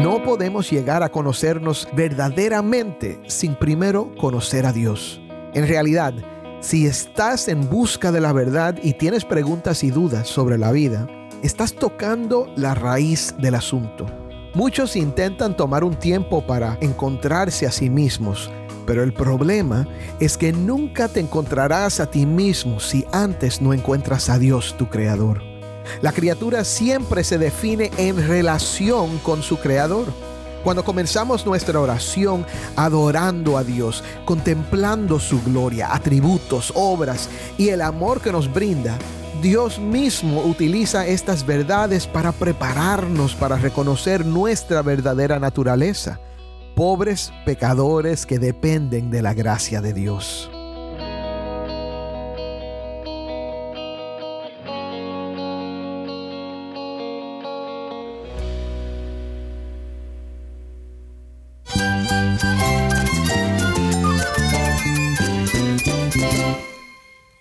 No podemos llegar a conocernos verdaderamente sin primero conocer a Dios. En realidad, si estás en busca de la verdad y tienes preguntas y dudas sobre la vida, estás tocando la raíz del asunto. Muchos intentan tomar un tiempo para encontrarse a sí mismos, pero el problema es que nunca te encontrarás a ti mismo si antes no encuentras a Dios tu Creador. La criatura siempre se define en relación con su Creador. Cuando comenzamos nuestra oración adorando a Dios, contemplando su gloria, atributos, obras y el amor que nos brinda, Dios mismo utiliza estas verdades para prepararnos para reconocer nuestra verdadera naturaleza, pobres pecadores que dependen de la gracia de Dios.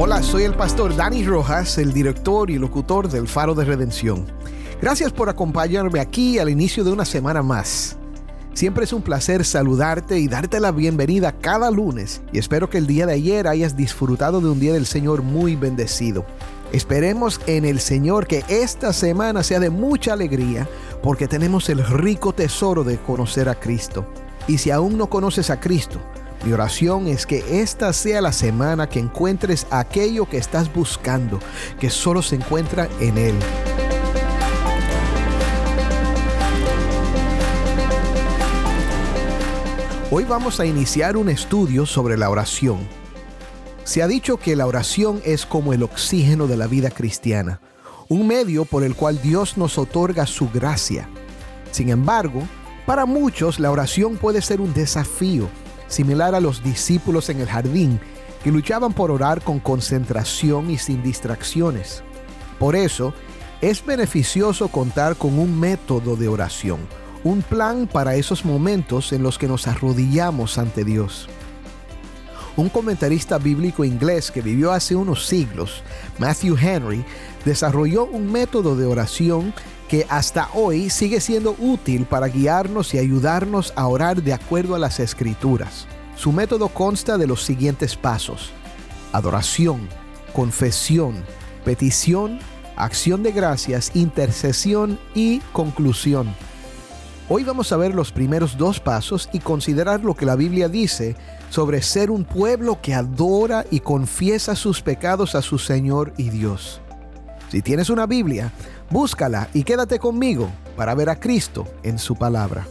Hola, soy el pastor Dani Rojas, el director y locutor del Faro de Redención. Gracias por acompañarme aquí al inicio de una semana más. Siempre es un placer saludarte y darte la bienvenida cada lunes y espero que el día de ayer hayas disfrutado de un día del Señor muy bendecido. Esperemos en el Señor que esta semana sea de mucha alegría porque tenemos el rico tesoro de conocer a Cristo. Y si aún no conoces a Cristo, mi oración es que esta sea la semana que encuentres aquello que estás buscando, que solo se encuentra en Él. Hoy vamos a iniciar un estudio sobre la oración. Se ha dicho que la oración es como el oxígeno de la vida cristiana, un medio por el cual Dios nos otorga su gracia. Sin embargo, para muchos la oración puede ser un desafío similar a los discípulos en el jardín, que luchaban por orar con concentración y sin distracciones. Por eso, es beneficioso contar con un método de oración, un plan para esos momentos en los que nos arrodillamos ante Dios. Un comentarista bíblico inglés que vivió hace unos siglos, Matthew Henry, desarrolló un método de oración que hasta hoy sigue siendo útil para guiarnos y ayudarnos a orar de acuerdo a las escrituras. Su método consta de los siguientes pasos. Adoración, confesión, petición, acción de gracias, intercesión y conclusión. Hoy vamos a ver los primeros dos pasos y considerar lo que la Biblia dice sobre ser un pueblo que adora y confiesa sus pecados a su Señor y Dios. Si tienes una Biblia, búscala y quédate conmigo para ver a Cristo en su palabra.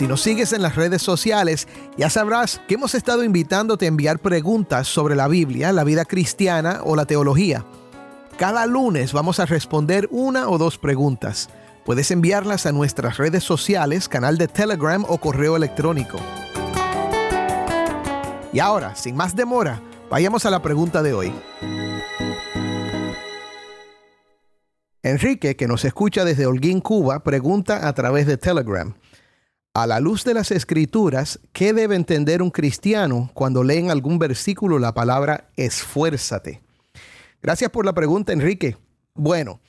Si nos sigues en las redes sociales, ya sabrás que hemos estado invitándote a enviar preguntas sobre la Biblia, la vida cristiana o la teología. Cada lunes vamos a responder una o dos preguntas. Puedes enviarlas a nuestras redes sociales, canal de Telegram o correo electrónico. Y ahora, sin más demora, vayamos a la pregunta de hoy. Enrique, que nos escucha desde Holguín, Cuba, pregunta a través de Telegram. A la luz de las escrituras, ¿qué debe entender un cristiano cuando lee en algún versículo la palabra esfuérzate? Gracias por la pregunta, Enrique. Bueno,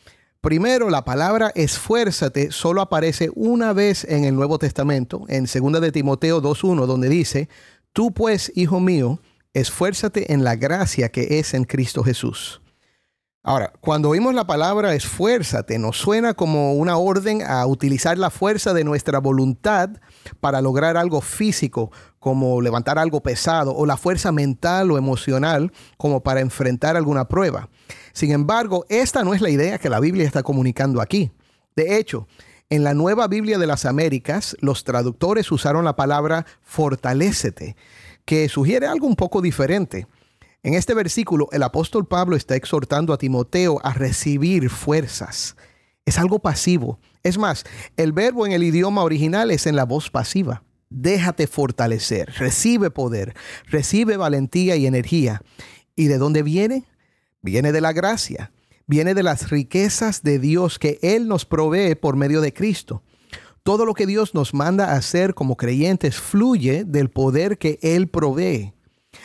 primero la palabra esfuérzate solo aparece una vez en el Nuevo Testamento, en 2 de Timoteo 2.1, donde dice, tú pues, hijo mío, esfuérzate en la gracia que es en Cristo Jesús. Ahora, cuando oímos la palabra esfuérzate, nos suena como una orden a utilizar la fuerza de nuestra voluntad para lograr algo físico, como levantar algo pesado, o la fuerza mental o emocional, como para enfrentar alguna prueba. Sin embargo, esta no es la idea que la Biblia está comunicando aquí. De hecho, en la nueva Biblia de las Américas, los traductores usaron la palabra fortalécete, que sugiere algo un poco diferente. En este versículo, el apóstol Pablo está exhortando a Timoteo a recibir fuerzas. Es algo pasivo. Es más, el verbo en el idioma original es en la voz pasiva. Déjate fortalecer, recibe poder, recibe valentía y energía. ¿Y de dónde viene? Viene de la gracia, viene de las riquezas de Dios que Él nos provee por medio de Cristo. Todo lo que Dios nos manda a hacer como creyentes fluye del poder que Él provee.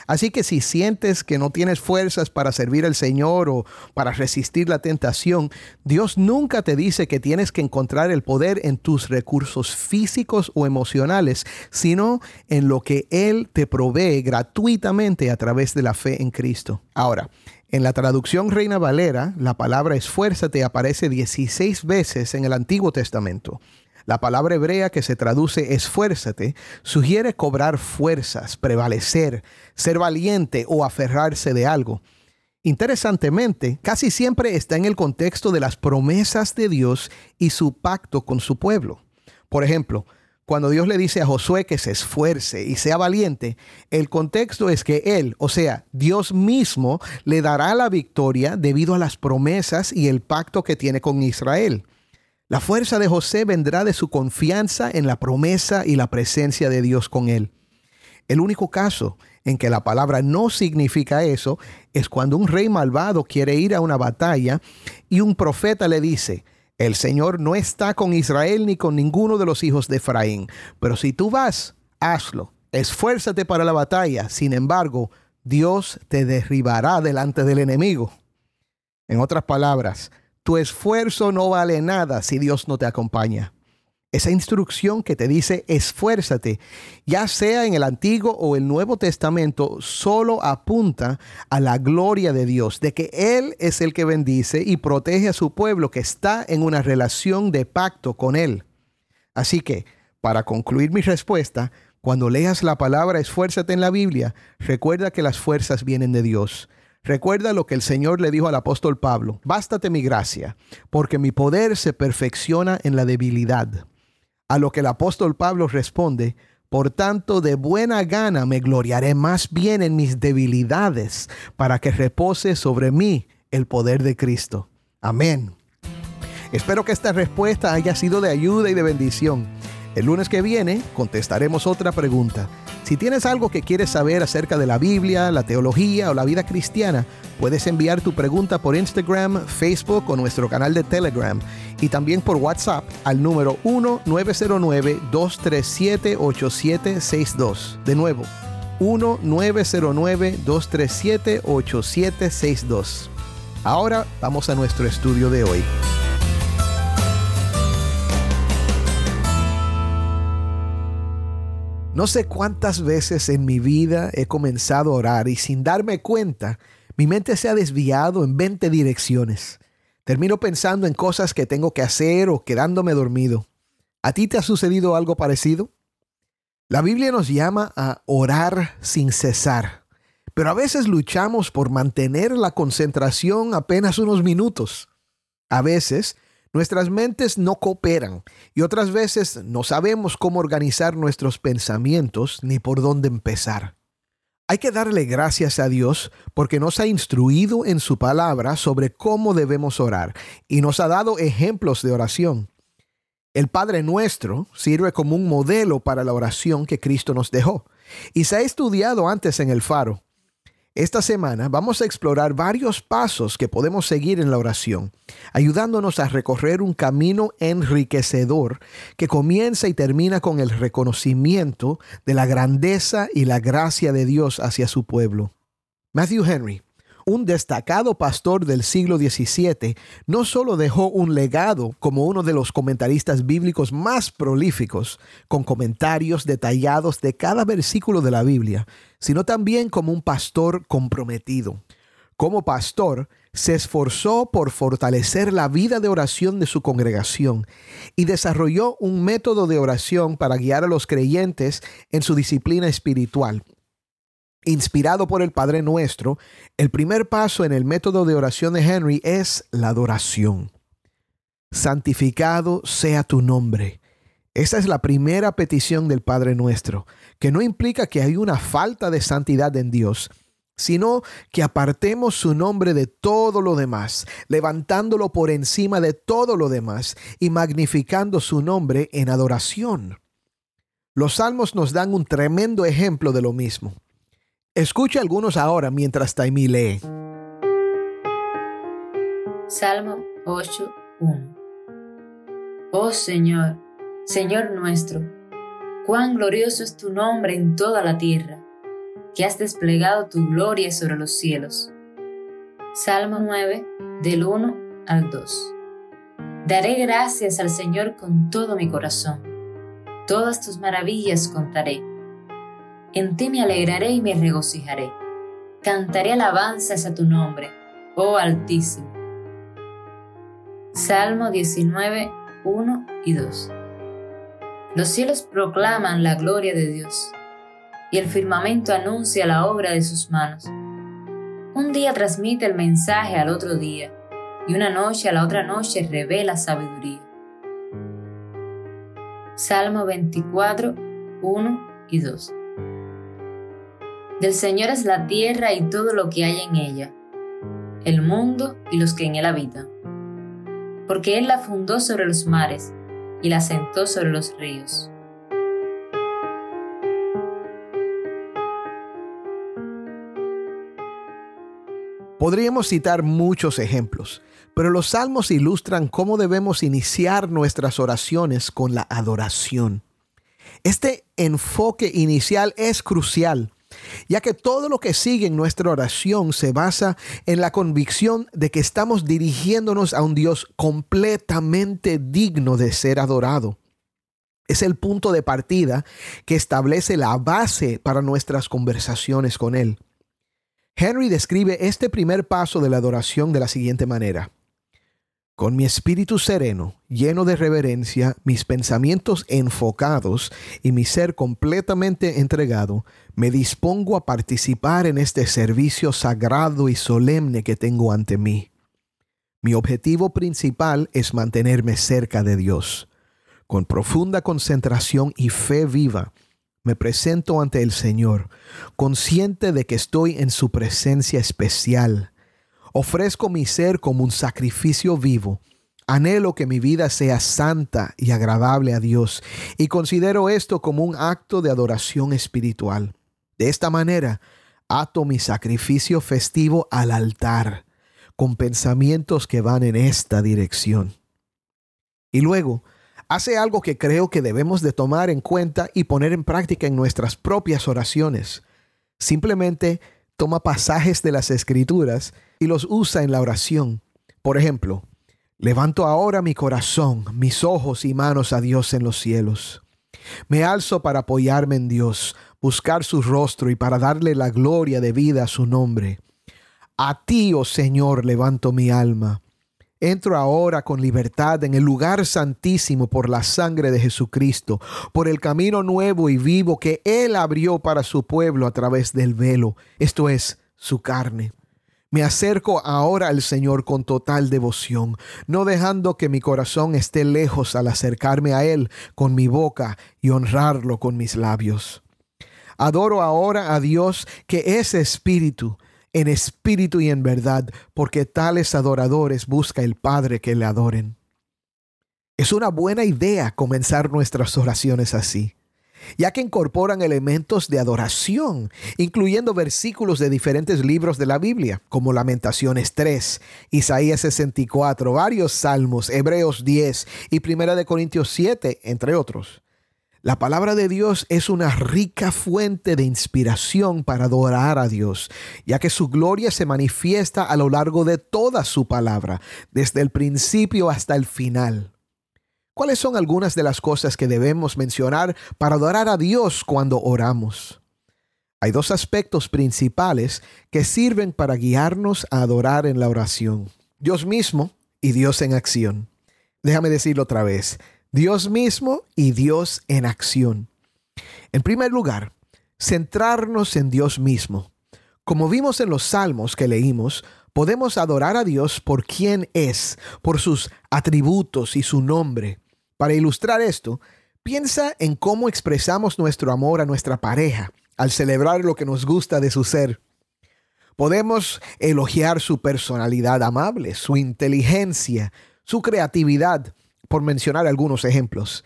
Así que si sientes que no tienes fuerzas para servir al Señor o para resistir la tentación, Dios nunca te dice que tienes que encontrar el poder en tus recursos físicos o emocionales, sino en lo que Él te provee gratuitamente a través de la fe en Cristo. Ahora, en la traducción Reina Valera, la palabra esfuérzate aparece 16 veces en el Antiguo Testamento. La palabra hebrea que se traduce esfuérzate sugiere cobrar fuerzas, prevalecer, ser valiente o aferrarse de algo. Interesantemente, casi siempre está en el contexto de las promesas de Dios y su pacto con su pueblo. Por ejemplo, cuando Dios le dice a Josué que se esfuerce y sea valiente, el contexto es que Él, o sea, Dios mismo, le dará la victoria debido a las promesas y el pacto que tiene con Israel. La fuerza de José vendrá de su confianza en la promesa y la presencia de Dios con él. El único caso en que la palabra no significa eso es cuando un rey malvado quiere ir a una batalla y un profeta le dice, el Señor no está con Israel ni con ninguno de los hijos de Efraín, pero si tú vas, hazlo, esfuérzate para la batalla, sin embargo, Dios te derribará delante del enemigo. En otras palabras, tu esfuerzo no vale nada si Dios no te acompaña. Esa instrucción que te dice esfuérzate, ya sea en el Antiguo o el Nuevo Testamento, solo apunta a la gloria de Dios, de que Él es el que bendice y protege a su pueblo que está en una relación de pacto con Él. Así que, para concluir mi respuesta, cuando leas la palabra esfuérzate en la Biblia, recuerda que las fuerzas vienen de Dios. Recuerda lo que el Señor le dijo al apóstol Pablo, bástate mi gracia, porque mi poder se perfecciona en la debilidad. A lo que el apóstol Pablo responde, por tanto, de buena gana me gloriaré más bien en mis debilidades, para que repose sobre mí el poder de Cristo. Amén. Espero que esta respuesta haya sido de ayuda y de bendición. El lunes que viene contestaremos otra pregunta. Si tienes algo que quieres saber acerca de la Biblia, la teología o la vida cristiana, puedes enviar tu pregunta por Instagram, Facebook o nuestro canal de Telegram y también por WhatsApp al número 1-909-237-8762. De nuevo, 1-909-237-8762. Ahora vamos a nuestro estudio de hoy. No sé cuántas veces en mi vida he comenzado a orar y sin darme cuenta, mi mente se ha desviado en 20 direcciones. Termino pensando en cosas que tengo que hacer o quedándome dormido. ¿A ti te ha sucedido algo parecido? La Biblia nos llama a orar sin cesar, pero a veces luchamos por mantener la concentración apenas unos minutos. A veces Nuestras mentes no cooperan y otras veces no sabemos cómo organizar nuestros pensamientos ni por dónde empezar. Hay que darle gracias a Dios porque nos ha instruido en su palabra sobre cómo debemos orar y nos ha dado ejemplos de oración. El Padre nuestro sirve como un modelo para la oración que Cristo nos dejó y se ha estudiado antes en el faro. Esta semana vamos a explorar varios pasos que podemos seguir en la oración, ayudándonos a recorrer un camino enriquecedor que comienza y termina con el reconocimiento de la grandeza y la gracia de Dios hacia su pueblo. Matthew Henry un destacado pastor del siglo XVII, no solo dejó un legado como uno de los comentaristas bíblicos más prolíficos, con comentarios detallados de cada versículo de la Biblia, sino también como un pastor comprometido. Como pastor, se esforzó por fortalecer la vida de oración de su congregación y desarrolló un método de oración para guiar a los creyentes en su disciplina espiritual. Inspirado por el Padre Nuestro, el primer paso en el método de oración de Henry es la adoración. Santificado sea tu nombre. Esa es la primera petición del Padre Nuestro, que no implica que hay una falta de santidad en Dios, sino que apartemos su nombre de todo lo demás, levantándolo por encima de todo lo demás y magnificando su nombre en adoración. Los salmos nos dan un tremendo ejemplo de lo mismo. Escucha algunos ahora mientras Taimí lee. Salmo 8.1 Oh Señor, Señor nuestro, cuán glorioso es tu nombre en toda la tierra que has desplegado tu gloria sobre los cielos. Salmo 9, del 1 al 2. Daré gracias al Señor con todo mi corazón. Todas tus maravillas contaré. En ti me alegraré y me regocijaré. Cantaré alabanzas a tu nombre, oh Altísimo. Salmo 19, 1 y 2. Los cielos proclaman la gloria de Dios y el firmamento anuncia la obra de sus manos. Un día transmite el mensaje al otro día, y una noche a la otra noche revela sabiduría. Salmo 24, 1 y 2. Del Señor es la tierra y todo lo que hay en ella, el mundo y los que en él habitan. Porque Él la fundó sobre los mares y la sentó sobre los ríos. Podríamos citar muchos ejemplos, pero los salmos ilustran cómo debemos iniciar nuestras oraciones con la adoración. Este enfoque inicial es crucial, ya que todo lo que sigue en nuestra oración se basa en la convicción de que estamos dirigiéndonos a un Dios completamente digno de ser adorado. Es el punto de partida que establece la base para nuestras conversaciones con Él. Henry describe este primer paso de la adoración de la siguiente manera. Con mi espíritu sereno, lleno de reverencia, mis pensamientos enfocados y mi ser completamente entregado, me dispongo a participar en este servicio sagrado y solemne que tengo ante mí. Mi objetivo principal es mantenerme cerca de Dios. Con profunda concentración y fe viva, me presento ante el Señor, consciente de que estoy en su presencia especial. Ofrezco mi ser como un sacrificio vivo. Anhelo que mi vida sea santa y agradable a Dios y considero esto como un acto de adoración espiritual. De esta manera, ato mi sacrificio festivo al altar, con pensamientos que van en esta dirección. Y luego, hace algo que creo que debemos de tomar en cuenta y poner en práctica en nuestras propias oraciones. Simplemente toma pasajes de las escrituras y los usa en la oración. Por ejemplo, levanto ahora mi corazón, mis ojos y manos a Dios en los cielos. Me alzo para apoyarme en Dios, buscar su rostro y para darle la gloria de vida a su nombre. A ti, oh Señor, levanto mi alma. Entro ahora con libertad en el lugar santísimo por la sangre de Jesucristo, por el camino nuevo y vivo que Él abrió para su pueblo a través del velo, esto es, su carne. Me acerco ahora al Señor con total devoción, no dejando que mi corazón esté lejos al acercarme a Él con mi boca y honrarlo con mis labios. Adoro ahora a Dios que es espíritu en espíritu y en verdad, porque tales adoradores busca el Padre que le adoren. Es una buena idea comenzar nuestras oraciones así, ya que incorporan elementos de adoración, incluyendo versículos de diferentes libros de la Biblia, como Lamentaciones 3, Isaías 64, varios salmos, Hebreos 10 y Primera de Corintios 7, entre otros. La palabra de Dios es una rica fuente de inspiración para adorar a Dios, ya que su gloria se manifiesta a lo largo de toda su palabra, desde el principio hasta el final. ¿Cuáles son algunas de las cosas que debemos mencionar para adorar a Dios cuando oramos? Hay dos aspectos principales que sirven para guiarnos a adorar en la oración. Dios mismo y Dios en acción. Déjame decirlo otra vez. Dios mismo y Dios en acción. En primer lugar, centrarnos en Dios mismo. Como vimos en los salmos que leímos, podemos adorar a Dios por quien es, por sus atributos y su nombre. Para ilustrar esto, piensa en cómo expresamos nuestro amor a nuestra pareja al celebrar lo que nos gusta de su ser. Podemos elogiar su personalidad amable, su inteligencia, su creatividad, por mencionar algunos ejemplos.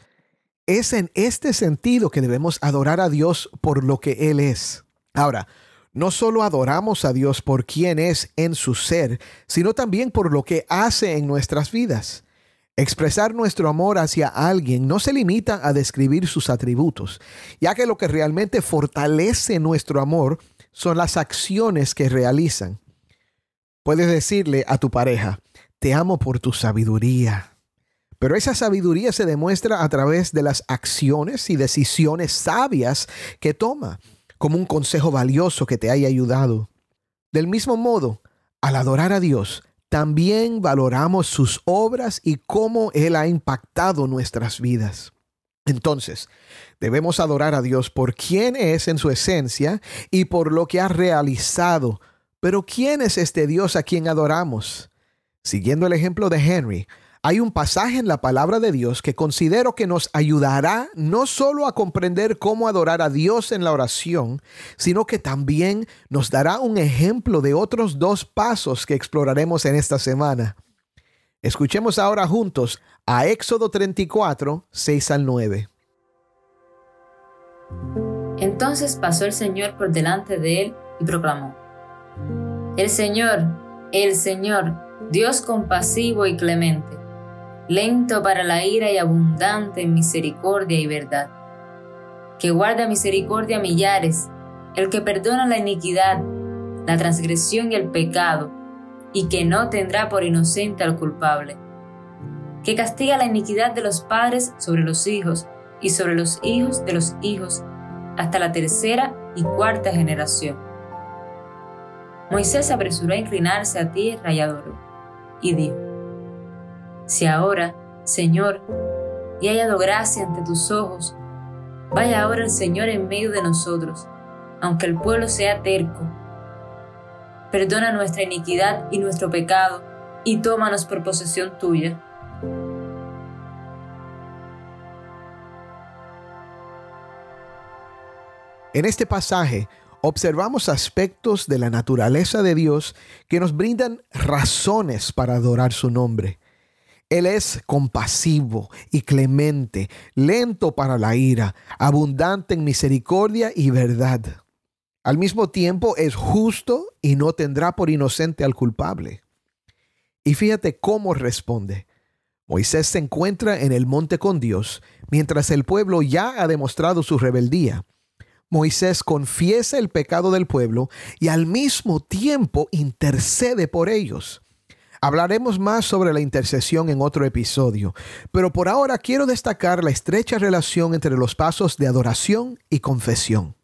Es en este sentido que debemos adorar a Dios por lo que Él es. Ahora, no solo adoramos a Dios por quien es en su ser, sino también por lo que hace en nuestras vidas. Expresar nuestro amor hacia alguien no se limita a describir sus atributos, ya que lo que realmente fortalece nuestro amor son las acciones que realizan. Puedes decirle a tu pareja, te amo por tu sabiduría. Pero esa sabiduría se demuestra a través de las acciones y decisiones sabias que toma, como un consejo valioso que te haya ayudado. Del mismo modo, al adorar a Dios, también valoramos sus obras y cómo Él ha impactado nuestras vidas. Entonces, debemos adorar a Dios por quién es en su esencia y por lo que ha realizado. Pero ¿quién es este Dios a quien adoramos? Siguiendo el ejemplo de Henry, hay un pasaje en la palabra de Dios que considero que nos ayudará no solo a comprender cómo adorar a Dios en la oración, sino que también nos dará un ejemplo de otros dos pasos que exploraremos en esta semana. Escuchemos ahora juntos a Éxodo 34, 6 al 9. Entonces pasó el Señor por delante de él y proclamó, El Señor, el Señor, Dios compasivo y clemente lento para la ira y abundante en misericordia y verdad, que guarda misericordia a millares, el que perdona la iniquidad, la transgresión y el pecado, y que no tendrá por inocente al culpable, que castiga la iniquidad de los padres sobre los hijos y sobre los hijos de los hijos, hasta la tercera y cuarta generación. Moisés apresuró a inclinarse a tierra y y dijo, si ahora, Señor, he hallado gracia ante tus ojos, vaya ahora el Señor en medio de nosotros, aunque el pueblo sea terco. Perdona nuestra iniquidad y nuestro pecado, y tómanos por posesión tuya. En este pasaje observamos aspectos de la naturaleza de Dios que nos brindan razones para adorar su nombre. Él es compasivo y clemente, lento para la ira, abundante en misericordia y verdad. Al mismo tiempo es justo y no tendrá por inocente al culpable. Y fíjate cómo responde. Moisés se encuentra en el monte con Dios, mientras el pueblo ya ha demostrado su rebeldía. Moisés confiesa el pecado del pueblo y al mismo tiempo intercede por ellos. Hablaremos más sobre la intercesión en otro episodio, pero por ahora quiero destacar la estrecha relación entre los pasos de adoración y confesión.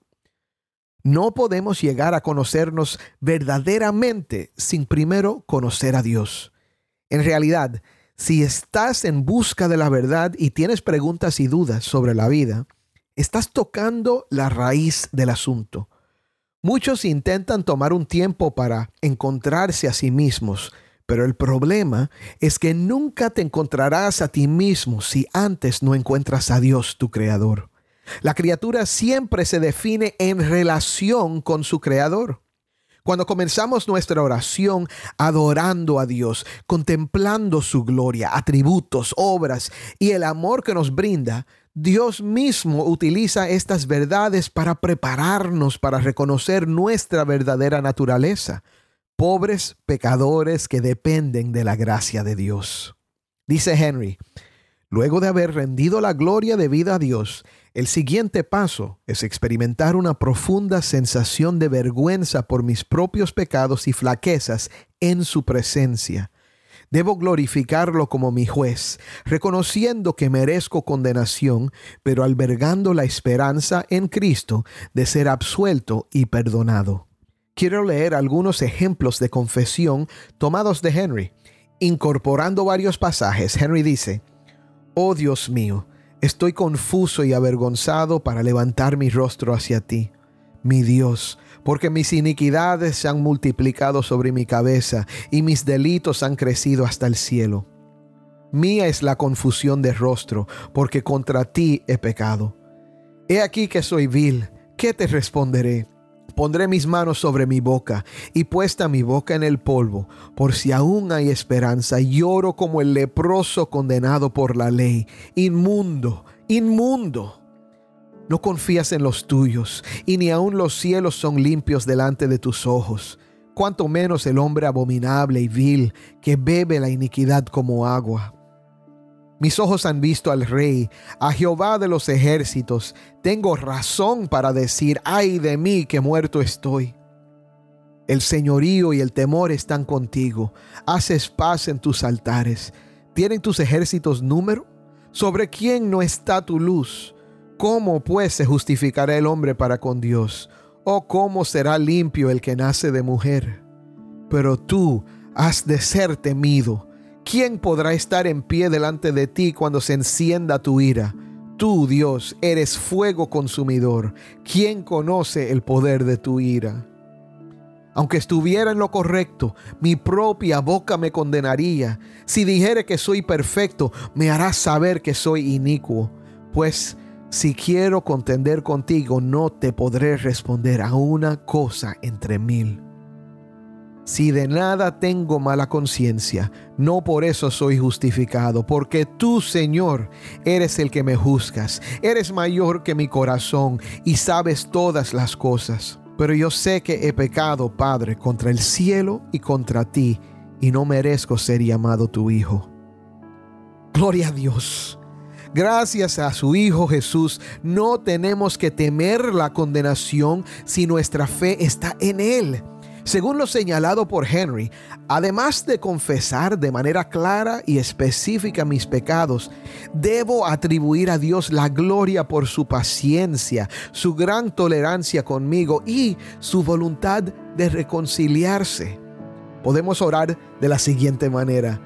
No podemos llegar a conocernos verdaderamente sin primero conocer a Dios. En realidad, si estás en busca de la verdad y tienes preguntas y dudas sobre la vida, estás tocando la raíz del asunto. Muchos intentan tomar un tiempo para encontrarse a sí mismos, pero el problema es que nunca te encontrarás a ti mismo si antes no encuentras a Dios, tu creador. La criatura siempre se define en relación con su creador. Cuando comenzamos nuestra oración adorando a Dios, contemplando su gloria, atributos, obras y el amor que nos brinda, Dios mismo utiliza estas verdades para prepararnos para reconocer nuestra verdadera naturaleza pobres pecadores que dependen de la gracia de Dios. Dice Henry, luego de haber rendido la gloria de vida a Dios, el siguiente paso es experimentar una profunda sensación de vergüenza por mis propios pecados y flaquezas en su presencia. Debo glorificarlo como mi juez, reconociendo que merezco condenación, pero albergando la esperanza en Cristo de ser absuelto y perdonado. Quiero leer algunos ejemplos de confesión tomados de Henry. Incorporando varios pasajes, Henry dice, Oh Dios mío, estoy confuso y avergonzado para levantar mi rostro hacia ti. Mi Dios, porque mis iniquidades se han multiplicado sobre mi cabeza y mis delitos han crecido hasta el cielo. Mía es la confusión de rostro, porque contra ti he pecado. He aquí que soy vil, ¿qué te responderé? Pondré mis manos sobre mi boca y puesta mi boca en el polvo, por si aún hay esperanza, lloro como el leproso condenado por la ley. Inmundo, inmundo. No confías en los tuyos, y ni aun los cielos son limpios delante de tus ojos. Cuanto menos el hombre abominable y vil que bebe la iniquidad como agua. Mis ojos han visto al Rey, a Jehová de los ejércitos. Tengo razón para decir, ay de mí que muerto estoy. El señorío y el temor están contigo. Haces paz en tus altares. ¿Tienen tus ejércitos número? ¿Sobre quién no está tu luz? ¿Cómo pues se justificará el hombre para con Dios? ¿O cómo será limpio el que nace de mujer? Pero tú has de ser temido. ¿Quién podrá estar en pie delante de ti cuando se encienda tu ira? Tú, Dios, eres fuego consumidor. ¿Quién conoce el poder de tu ira? Aunque estuviera en lo correcto, mi propia boca me condenaría. Si dijere que soy perfecto, me hará saber que soy inicuo. Pues si quiero contender contigo, no te podré responder a una cosa entre mil. Si de nada tengo mala conciencia, no por eso soy justificado, porque tú, Señor, eres el que me juzgas, eres mayor que mi corazón y sabes todas las cosas. Pero yo sé que he pecado, Padre, contra el cielo y contra ti, y no merezco ser llamado tu Hijo. Gloria a Dios. Gracias a su Hijo Jesús, no tenemos que temer la condenación si nuestra fe está en Él. Según lo señalado por Henry, además de confesar de manera clara y específica mis pecados, debo atribuir a Dios la gloria por su paciencia, su gran tolerancia conmigo y su voluntad de reconciliarse. Podemos orar de la siguiente manera.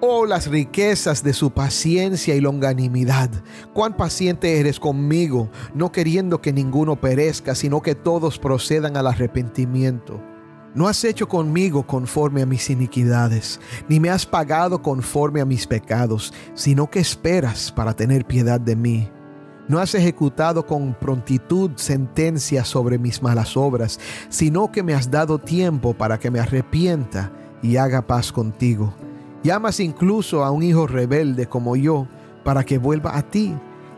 Oh, las riquezas de su paciencia y longanimidad. Cuán paciente eres conmigo, no queriendo que ninguno perezca, sino que todos procedan al arrepentimiento. No has hecho conmigo conforme a mis iniquidades, ni me has pagado conforme a mis pecados, sino que esperas para tener piedad de mí. No has ejecutado con prontitud sentencia sobre mis malas obras, sino que me has dado tiempo para que me arrepienta y haga paz contigo. Llamas incluso a un hijo rebelde como yo para que vuelva a ti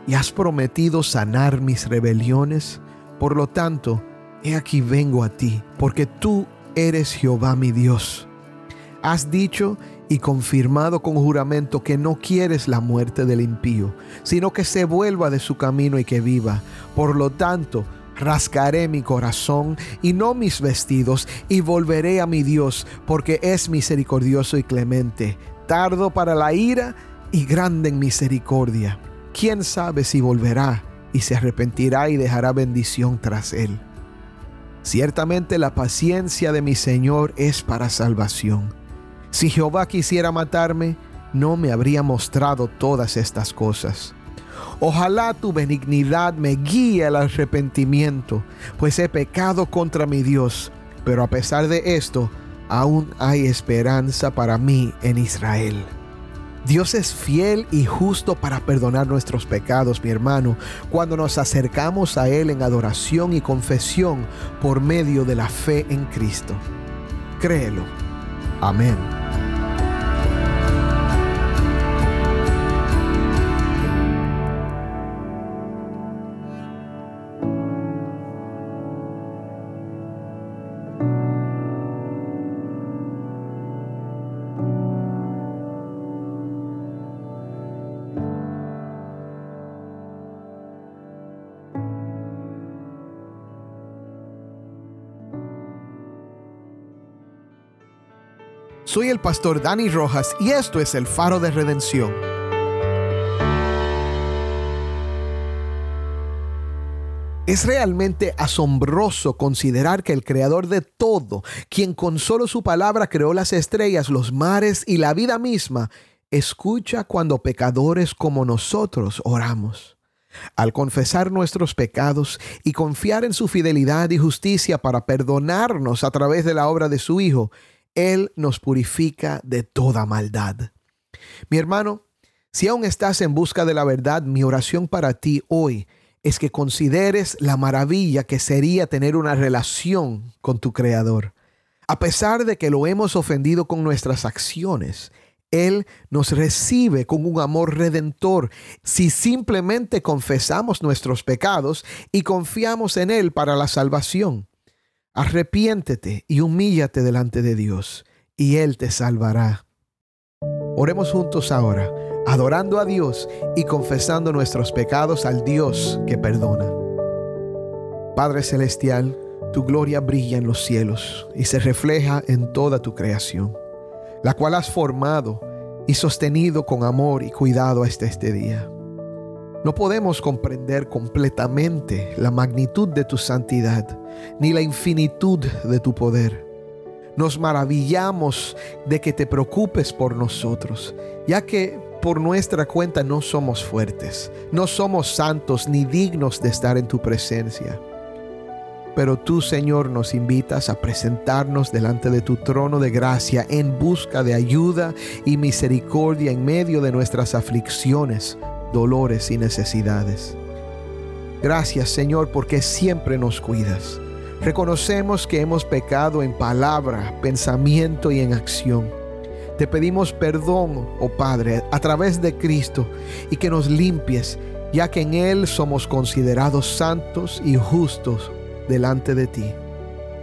y has prometido sanar mis rebeliones. Por lo tanto, he aquí vengo a ti, porque tú eres Jehová mi Dios. Has dicho y confirmado con juramento que no quieres la muerte del impío, sino que se vuelva de su camino y que viva. Por lo tanto, rascaré mi corazón y no mis vestidos, y volveré a mi Dios, porque es misericordioso y clemente, tardo para la ira y grande en misericordia. ¿Quién sabe si volverá y se arrepentirá y dejará bendición tras él? Ciertamente la paciencia de mi Señor es para salvación. Si Jehová quisiera matarme, no me habría mostrado todas estas cosas. Ojalá tu benignidad me guíe al arrepentimiento, pues he pecado contra mi Dios, pero a pesar de esto, aún hay esperanza para mí en Israel. Dios es fiel y justo para perdonar nuestros pecados, mi hermano, cuando nos acercamos a Él en adoración y confesión por medio de la fe en Cristo. Créelo. Amén. Soy el pastor Dani Rojas y esto es el faro de redención. Es realmente asombroso considerar que el creador de todo, quien con solo su palabra creó las estrellas, los mares y la vida misma, escucha cuando pecadores como nosotros oramos. Al confesar nuestros pecados y confiar en su fidelidad y justicia para perdonarnos a través de la obra de su Hijo, Él nos purifica de toda maldad. Mi hermano, si aún estás en busca de la verdad, mi oración para ti hoy es que consideres la maravilla que sería tener una relación con tu Creador. A pesar de que lo hemos ofendido con nuestras acciones, él nos recibe con un amor redentor si simplemente confesamos nuestros pecados y confiamos en Él para la salvación. Arrepiéntete y humíllate delante de Dios, y Él te salvará. Oremos juntos ahora, adorando a Dios y confesando nuestros pecados al Dios que perdona. Padre Celestial, tu gloria brilla en los cielos y se refleja en toda tu creación la cual has formado y sostenido con amor y cuidado hasta este día. No podemos comprender completamente la magnitud de tu santidad, ni la infinitud de tu poder. Nos maravillamos de que te preocupes por nosotros, ya que por nuestra cuenta no somos fuertes, no somos santos ni dignos de estar en tu presencia. Pero tú, Señor, nos invitas a presentarnos delante de tu trono de gracia en busca de ayuda y misericordia en medio de nuestras aflicciones, dolores y necesidades. Gracias, Señor, porque siempre nos cuidas. Reconocemos que hemos pecado en palabra, pensamiento y en acción. Te pedimos perdón, oh Padre, a través de Cristo y que nos limpies, ya que en Él somos considerados santos y justos delante de ti.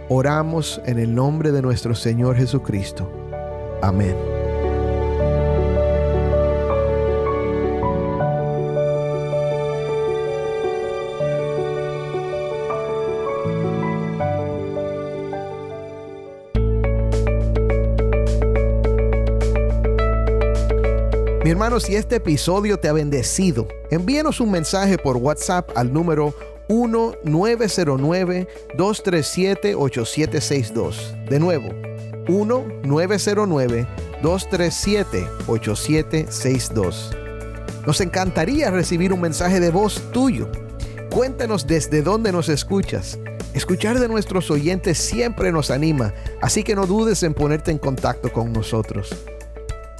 Oramos en el nombre de nuestro Señor Jesucristo. Amén. Si este episodio te ha bendecido, envíenos un mensaje por WhatsApp al número 1-909-237-8762. De nuevo, 1-909-237-8762. Nos encantaría recibir un mensaje de voz tuyo. Cuéntanos desde dónde nos escuchas. Escuchar de nuestros oyentes siempre nos anima, así que no dudes en ponerte en contacto con nosotros.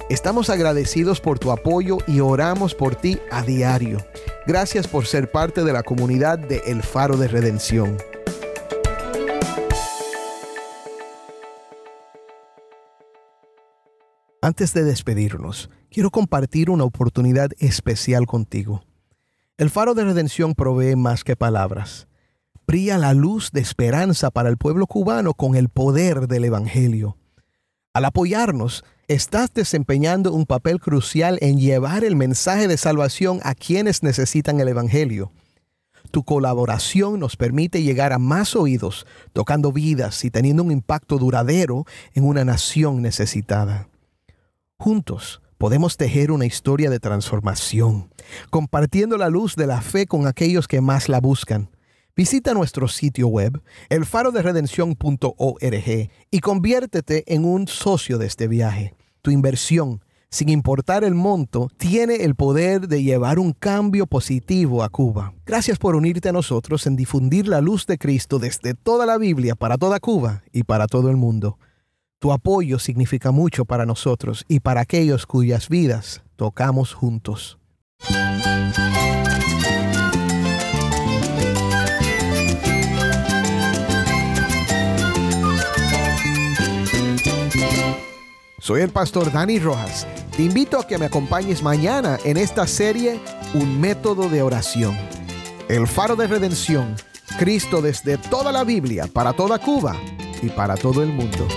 Estamos agradecidos por tu apoyo y oramos por ti a diario. Gracias por ser parte de la comunidad de El Faro de Redención. Antes de despedirnos, quiero compartir una oportunidad especial contigo. El Faro de Redención provee más que palabras. Brilla la luz de esperanza para el pueblo cubano con el poder del Evangelio. Al apoyarnos, estás desempeñando un papel crucial en llevar el mensaje de salvación a quienes necesitan el Evangelio. Tu colaboración nos permite llegar a más oídos, tocando vidas y teniendo un impacto duradero en una nación necesitada. Juntos podemos tejer una historia de transformación, compartiendo la luz de la fe con aquellos que más la buscan. Visita nuestro sitio web, elfaroderedención.org, y conviértete en un socio de este viaje. Tu inversión, sin importar el monto, tiene el poder de llevar un cambio positivo a Cuba. Gracias por unirte a nosotros en difundir la luz de Cristo desde toda la Biblia para toda Cuba y para todo el mundo. Tu apoyo significa mucho para nosotros y para aquellos cuyas vidas tocamos juntos. Soy el pastor Dani Rojas. Te invito a que me acompañes mañana en esta serie Un método de oración. El faro de redención, Cristo desde toda la Biblia, para toda Cuba y para todo el mundo.